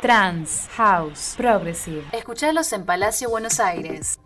Trans, House, Progressive. Escuchalos en Palacio Buenos Aires.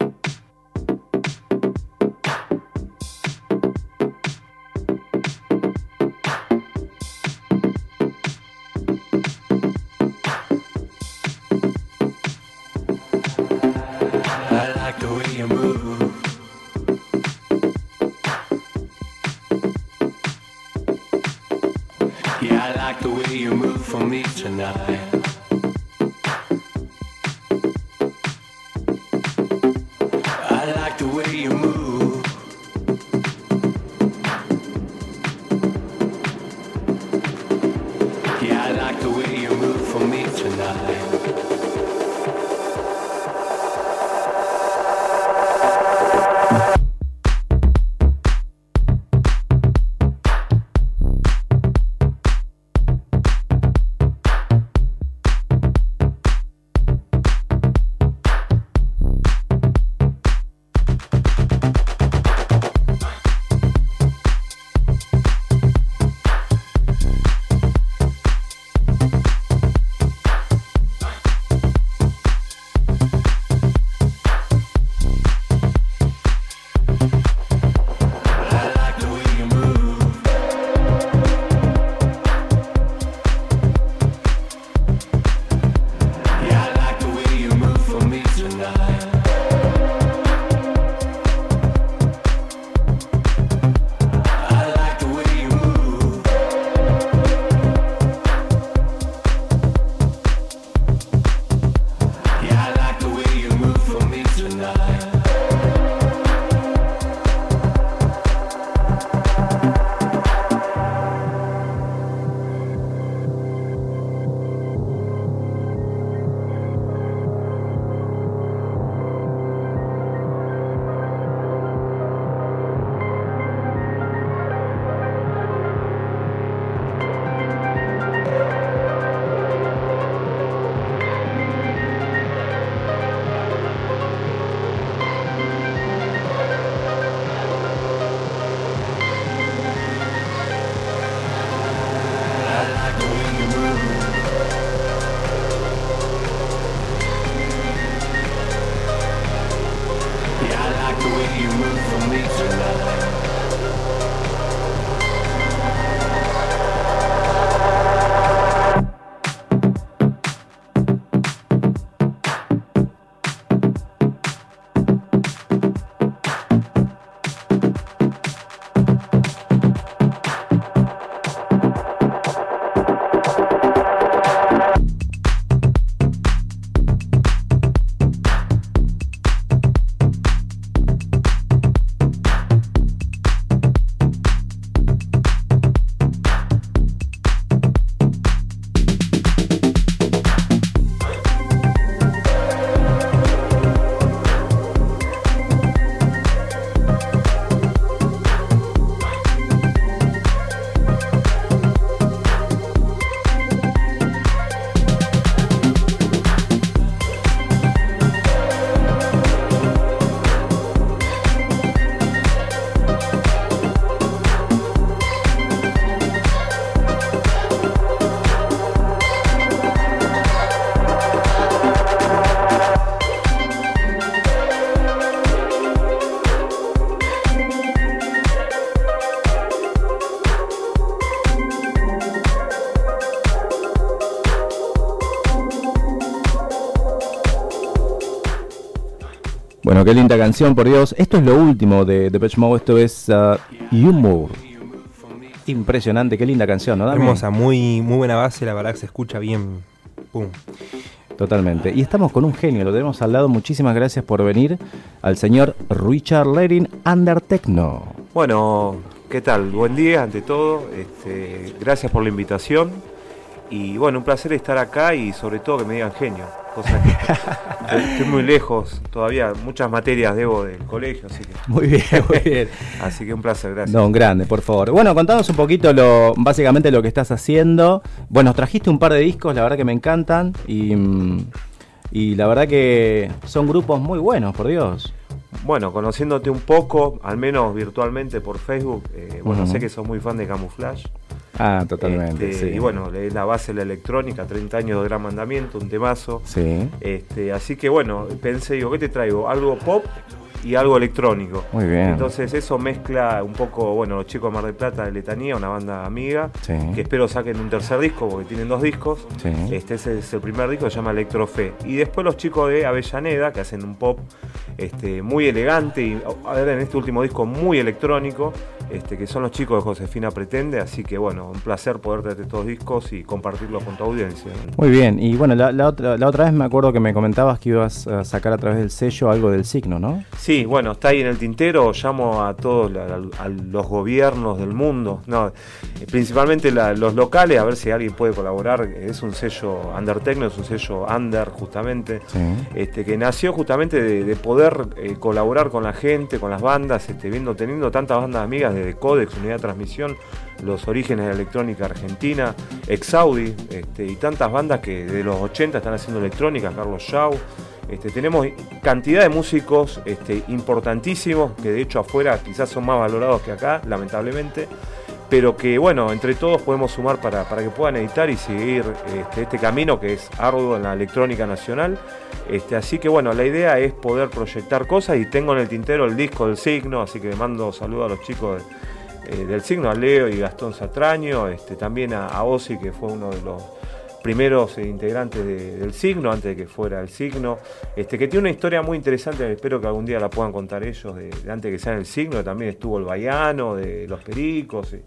Bueno, qué linda canción, por Dios. Esto es lo último de Depeche Mode, esto es uh, Humor. Impresionante, qué linda canción, ¿no? Hermosa, muy, muy buena base, la verdad que se escucha bien. Pum. Totalmente. Y estamos con un genio, lo tenemos al lado. Muchísimas gracias por venir al señor Richard Lerin Under Techno. Bueno, ¿qué tal? Buen día ante todo. Este, gracias por la invitación. Y bueno, un placer estar acá y sobre todo que me digan genio. Cosa que estoy muy lejos todavía. Muchas materias debo del colegio, así que. Muy bien, muy bien. así que un placer, gracias. No, un grande, por favor. Bueno, contanos un poquito lo, básicamente lo que estás haciendo. Bueno, trajiste un par de discos, la verdad que me encantan. Y, mm, y la verdad que son grupos muy buenos, por Dios. Bueno, conociéndote un poco, al menos virtualmente por Facebook, eh, bueno, sé que sos muy fan de Camouflage. Ah, totalmente. Este, sí. Y bueno, es la base de la electrónica, 30 años de gran mandamiento, un temazo. Sí. Este, así que bueno, pensé, digo, ¿qué te traigo? Algo pop y algo electrónico. Muy bien. Entonces eso mezcla un poco, bueno, los chicos de Mar del Plata de Letanía, una banda amiga, Sí. que espero saquen un tercer disco porque tienen dos discos. Sí. Este ese es el primer disco, se llama Electrofe. Y después los chicos de Avellaneda, que hacen un pop este, muy elegante y a ver, en este último disco muy electrónico, este, que son los chicos de Josefina Pretende. Así que bueno, un placer poder traerte estos discos y compartirlos con tu audiencia. Muy bien. Y bueno, la, la otra, la otra vez me acuerdo que me comentabas que ibas a sacar a través del sello algo del signo, ¿no? Sí, bueno, está ahí en el tintero. Llamo a todos la- a, los gobiernos del mundo, no, eh, principalmente la- los locales, a ver si alguien puede colaborar. Es un sello Undertechno, es un sello Under, justamente, Sí. este, que nació justamente de, de poder eh, colaborar con la gente, con las bandas, este, viendo, teniendo tantas bandas amigas desde Codex, Unidad de Transmisión, los orígenes de la electrónica argentina, Exaudi, este, y tantas bandas que de los 80 están haciendo electrónica, Carlos Shaw. Este, tenemos cantidad de músicos este, importantísimos que de hecho afuera quizás son más valorados que acá, lamentablemente, pero que bueno, entre todos podemos sumar para, para que puedan editar y seguir este, este camino que es arduo en la electrónica nacional. Así que bueno, la idea es poder proyectar cosas y tengo en el tintero el disco del signo, así que mando saludos a los chicos eh, del signo, a Leo y Gastón Satraño, también a, a que fue uno de los primeros eh, integrantes de- del signo, antes de que fuera el signo, este, que tiene una historia muy interesante, espero que algún día la puedan contar ellos, de, antes de que sean el signo, también estuvo el Baiano, de los Pericos, eh,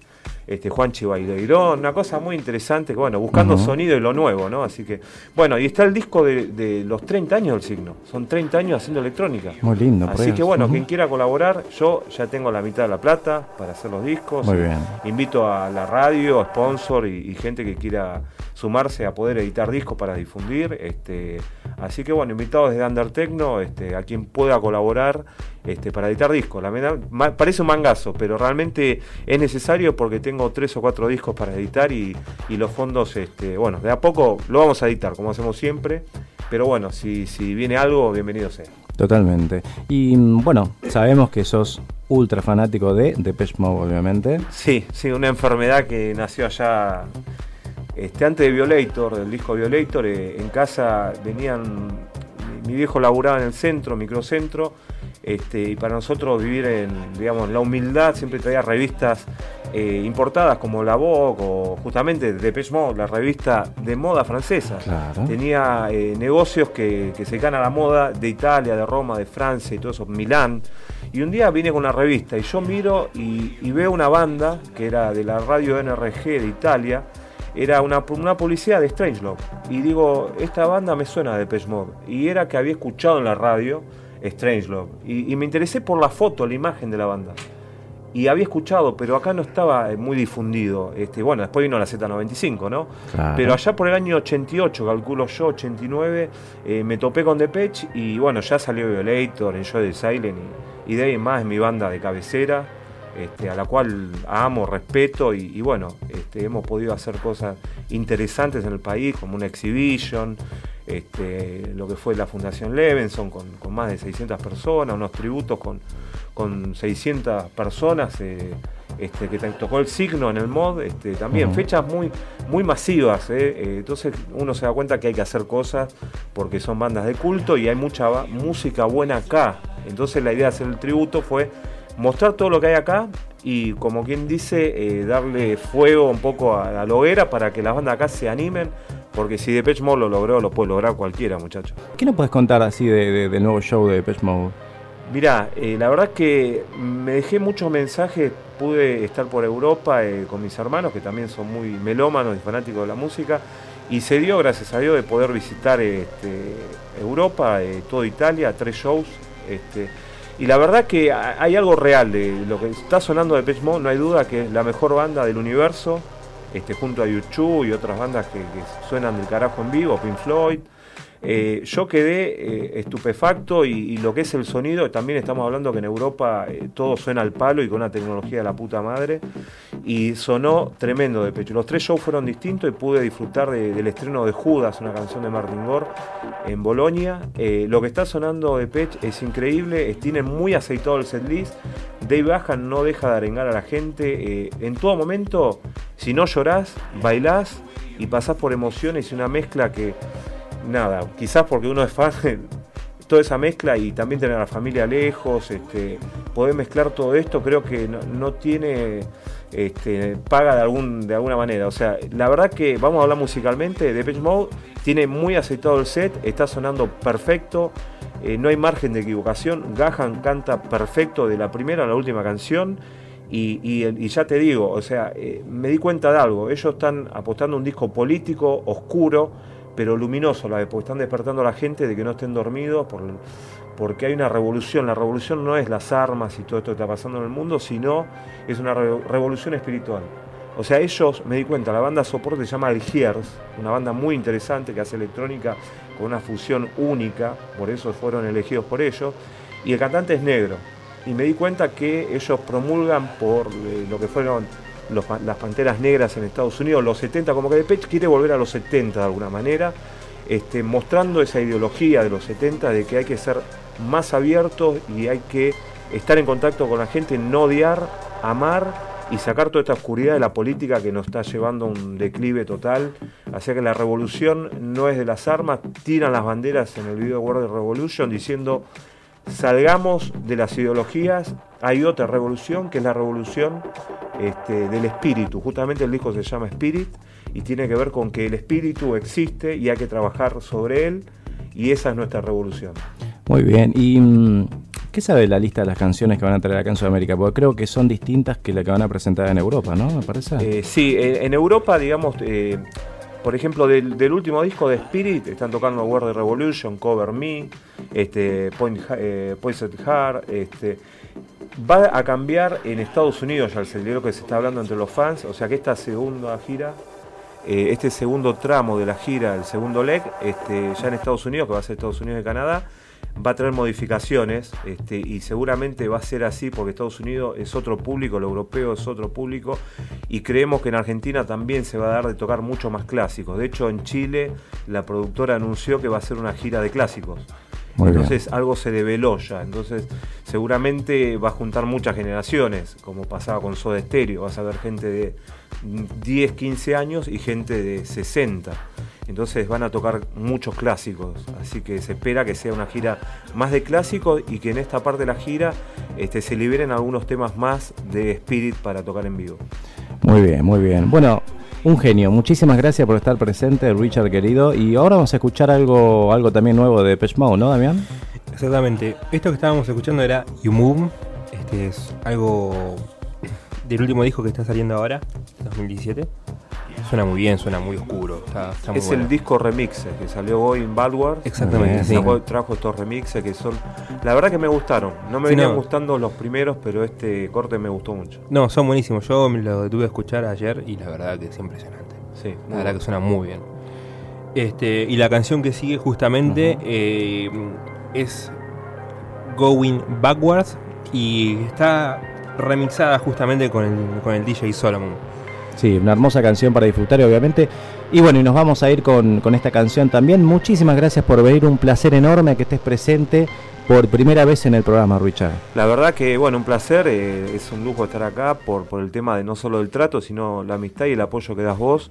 este, Juan Chivaileirón, una cosa muy interesante, que bueno, buscando sonido y lo nuevo, ¿no? Así que, bueno, y está el disco de, de los 30 años del signo, son 30 años haciendo electrónica. Muy lindo. Así que bueno, quien quiera colaborar, yo ya tengo la mitad de la plata para hacer los discos. Muy bien. Invito a la radio, sponsor y, y gente que quiera sumarse a poder editar discos para difundir. Este, así que bueno, invitados desde Undertecno, este, a quien pueda colaborar este, para editar discos. La verdad, ma- parece un mangazo, pero realmente es necesario porque tengo tres o cuatro discos para editar y, y los fondos, este, bueno, de a poco lo vamos a editar, como hacemos siempre. Pero bueno, si, si viene algo, bienvenido sea. Totalmente. Y mm, bueno, sabemos que sos ultra fanático de Depeche Mode, obviamente. Sí, sí, una enfermedad que nació allá este, antes de Violator, del disco Violator. eh, en casa venían, mi, viejo laburaba en el centro, microcentro, este, y para nosotros vivir en, digamos, la humildad siempre traía revistas eh, importadas como La Vogue o justamente Depeche Mode, la revista de moda francesa. Claro. Tenía eh, negocios que, que se a la moda de Italia, de Roma, de Francia y todo eso, Milán. Y un día vine con una revista y yo miro y, y veo una banda que era de la radio NRG de Italia. Era una, una publicidad de Strangelove. Y digo, esta banda me suena de Depeche Mode. Y era que había escuchado en la radio Strangelove. Y, y me interesé por la foto, la imagen de la banda. Y había escuchado, pero acá no estaba eh, muy difundido. Este, bueno, después vino la Z95, ¿no? Claro. Pero allá por el año 88, calculo yo, 89, eh, me topé con Depeche y bueno, ya salió Violator, Enjoy the Silent y, y de ahí en más mi banda de cabecera, este, a la cual amo, respeto y, y bueno, este, hemos podido hacer cosas interesantes en el país, como una exhibition, este, lo que fue la Fundación Levenson con, con más de 600 personas, unos tributos con, con 600 personas. eh, este, que tocó el signo en el mod, este, también fechas muy, muy masivas, eh, eh, entonces uno se da cuenta que hay que hacer cosas porque son bandas de culto y hay mucha música buena acá, entonces la idea de hacer el tributo fue mostrar todo lo que hay acá y como quien dice, eh, darle fuego un poco a, a la hoguera para que las bandas acá se animen, porque si Depeche Mode lo logró, lo puede lograr cualquiera, muchachos. ¿Qué nos puedes contar así de, de- del nuevo show de Depeche Mode? Mirá, eh, la verdad que me dejé muchos mensajes, pude estar por Europa eh, con mis hermanos, que también son muy melómanos y fanáticos de la música, y se dio, gracias a Dios, de poder visitar este, Europa, eh, toda Italia, tres shows. Este, y la verdad que ha- hay algo real de lo que está sonando de Mode, no hay duda que es la mejor banda del universo, este, junto a YouTube y otras bandas que, que suenan del carajo en vivo, Pink Floyd. Eh, yo quedé eh, estupefacto y, lo que es el sonido, también estamos hablando que en Europa eh, todo suena al palo y con una tecnología de la puta madre. Y sonó tremendo de pecho. Los tres shows fueron distintos y pude disfrutar de- del estreno de Judas, una canción de Martin Gore, en Bolonia. Lo que está sonando de Pech es increíble, tienen muy aceitado el setlist. Dave Bajan no deja de arengar a la gente. en todo momento si no llorás, bailás y pasás por emociones y una mezcla que, nada, quizás porque uno es fan, toda esa mezcla y también tener a la familia lejos, este, poder mezclar todo esto, creo que no, no tiene este, paga de, algún, de alguna manera. O sea, la verdad que vamos a hablar musicalmente, Depeche Mode tiene muy aceptado el set, está sonando perfecto, eh, no hay margen de equivocación, Gahan canta perfecto de la primera a la última canción. Y, y- ya te digo, o sea, eh, me di cuenta de algo. Ellos están apostando un disco político, oscuro, pero luminoso, la porque están despertando a la gente de que no estén dormidos, por, porque hay una revolución. La revolución no es las armas y todo esto que está pasando en el mundo, sino es una re- revolución espiritual. O sea, ellos, me di cuenta, la banda soporte se llama El Giers, una banda muy interesante que hace electrónica con una fusión única, por eso fueron elegidos por ellos, y el cantante es negro. Y me di cuenta que ellos promulgan por eh, lo que fueron las panteras negras en Estados Unidos, los 70, como que Depeche quiere volver a los 70 de alguna manera, este, mostrando esa ideología de los 70 de que hay que ser más abiertos y hay que estar en contacto con la gente, no odiar, amar y sacar toda esta oscuridad de la política que nos está llevando a un declive total. Así que la revolución no es de las armas, tiran las banderas en el video de World Revolution diciendo salgamos de las ideologías, hay otra revolución que es la revolución este, del espíritu. Justamente el disco se llama Spirit y tiene que ver con que el espíritu existe y hay que trabajar sobre él y esa es nuestra revolución. Muy bien. ¿Y mm, qué sabe de la lista de las canciones que van a traer acá en Sudamérica? Porque creo que son distintas que las que van a presentar en Europa, ¿no? Me parece. Eh, sí, en Europa, digamos, eh, por ejemplo, del, último disco de Spirit, están tocando World Revolution, Cover Me, este, Point, eh, Poised Heart, este, va a cambiar en Estados Unidos ya el celdero que se está hablando entre los fans, o sea que esta segunda gira, eh, este segundo tramo de la gira, el segundo leg, este, ya en Estados Unidos, que va a ser Estados Unidos y Canadá, va a traer modificaciones este, y seguramente va a ser así porque Estados Unidos es otro público, el europeo es otro público y creemos que en Argentina también se va a dar de tocar mucho más clásicos. De hecho, en Chile la productora anunció que va a ser una gira de clásicos. Muy bien. Entonces algo se develó ya. Entonces seguramente va a juntar muchas generaciones, como pasaba con Soda Stereo. Vas a ver gente de 10, 15 años y gente de 60. Entonces van a tocar muchos clásicos. Así que se espera que sea una gira más de clásicos y que en esta parte de la gira este, se liberen algunos temas más de Spirit para tocar en vivo. Muy bien, muy bien. Bueno, un genio. Muchísimas gracias por estar presente, Richard querido. Y ahora vamos a escuchar algo, algo también nuevo de Depeche Mode, ¿no, Damián? Exactamente. Esto que estábamos escuchando era You Move. Este es algo del último disco que está saliendo ahora, 2017. Suena muy bien, suena muy oscuro. Está, está muy Es bueno. el disco remix que salió hoy en Ballward. Exactamente, Muy sí. Sacó- trajo estos remixes que son. La verdad que me gustaron. No me Sí, venían no. gustando los primeros, pero este corte me gustó mucho. No, son buenísimos. Yo me lo tuve que escuchar ayer y la verdad que es impresionante. Sí, La verdad que suena muy bien. Este, y la canción que sigue justamente eh, es Going Backwards y está remixada justamente con el, con el DJ Solomon. Sí, una hermosa canción para disfrutar, obviamente. Y bueno, y nos vamos a ir con, con esta canción también. Muchísimas gracias por venir. Un placer enorme que estés presente por primera vez en el programa, Richard. La verdad que, bueno, un placer. eh, es un lujo estar acá por, por el tema de no solo del trato, sino la amistad y el apoyo que das vos.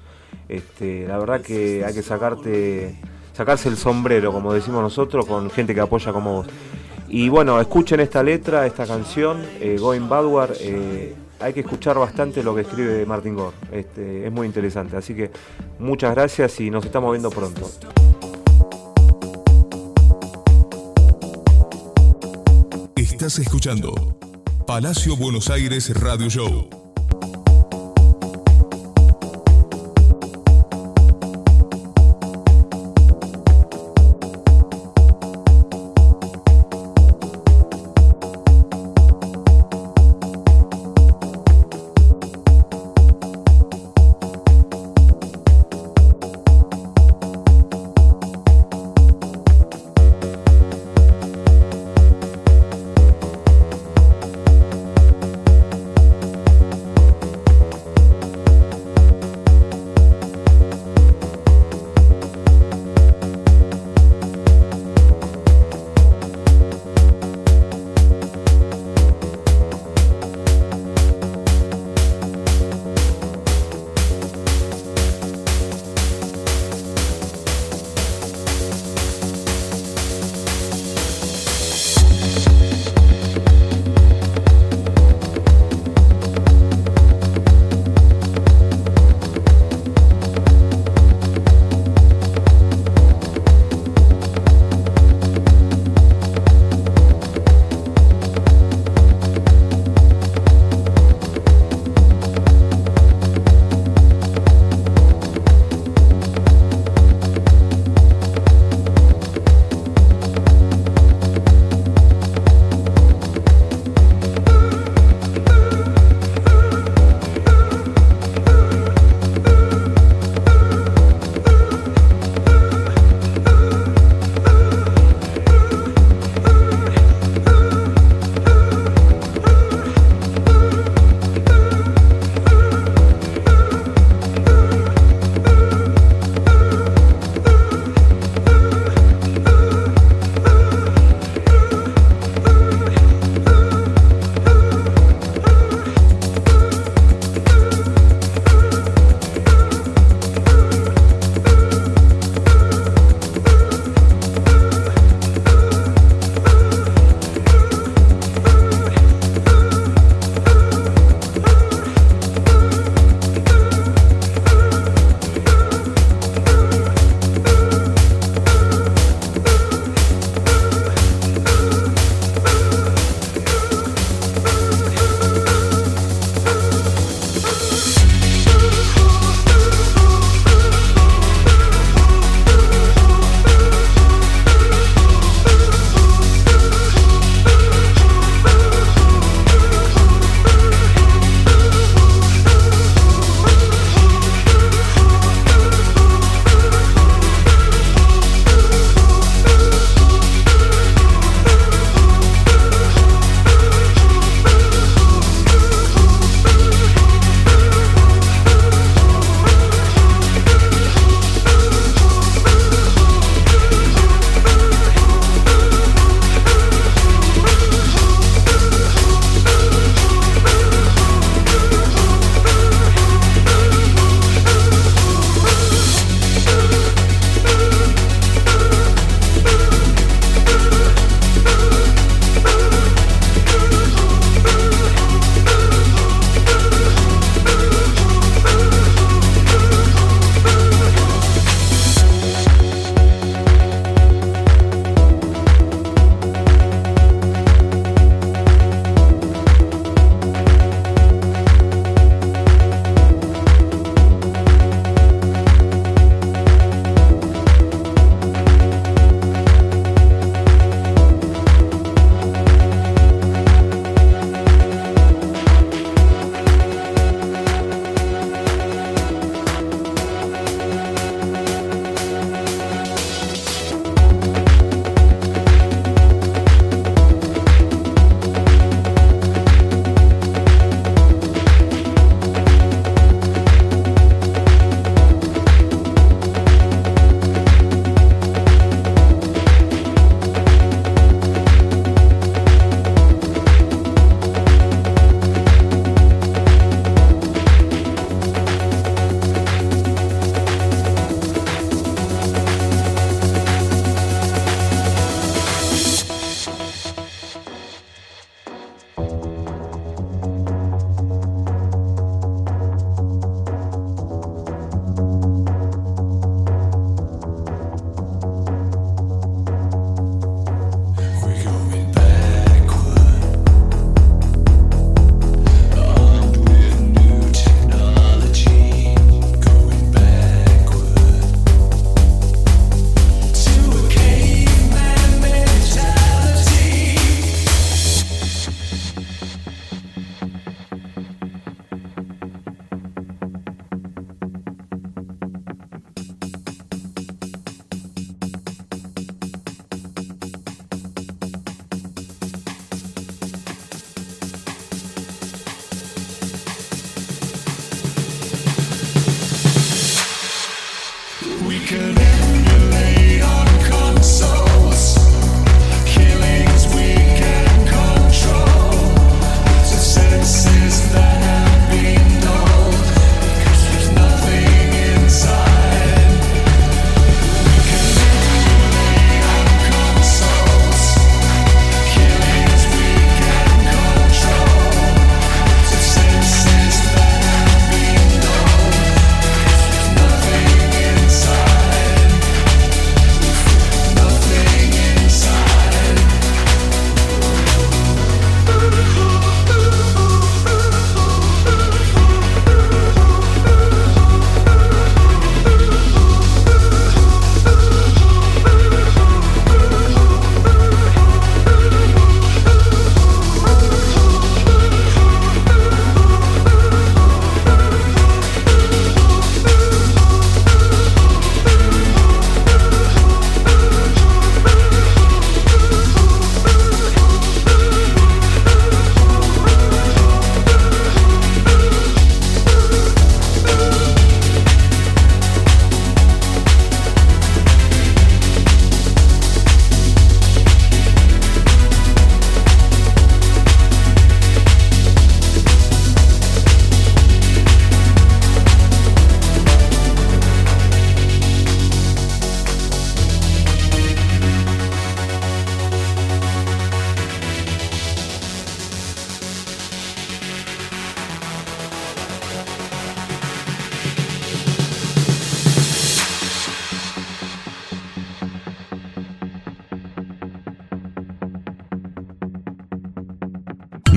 Este, la verdad que hay que sacarte, sacarse el sombrero, como decimos nosotros, con gente que apoya como vos. Y bueno, escuchen esta letra, esta canción, eh, Going Badward. eh, hay que escuchar bastante lo que escribe Martin Gore. Este, es muy interesante. Así que muchas gracias y nos estamos viendo pronto. Estás escuchando Palacio Buenos Aires Radio Show.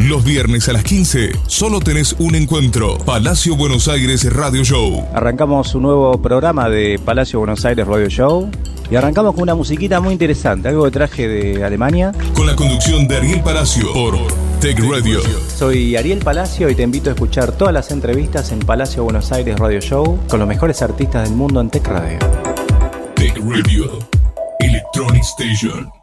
Los viernes a las 15 solo tenés un encuentro. Palacio Buenos Aires Radio Show. Arrancamos un nuevo programa de Palacio Buenos Aires Radio Show y arrancamos con una musiquita muy interesante, algo que traje de Alemania. Con la conducción de Ariel Palacio por Tech Radio. Soy Ariel Palacio y te invito a escuchar todas las entrevistas en Palacio Buenos Aires Radio Show con los mejores artistas del mundo en Tech Radio. Tech Radio. Electronic Station.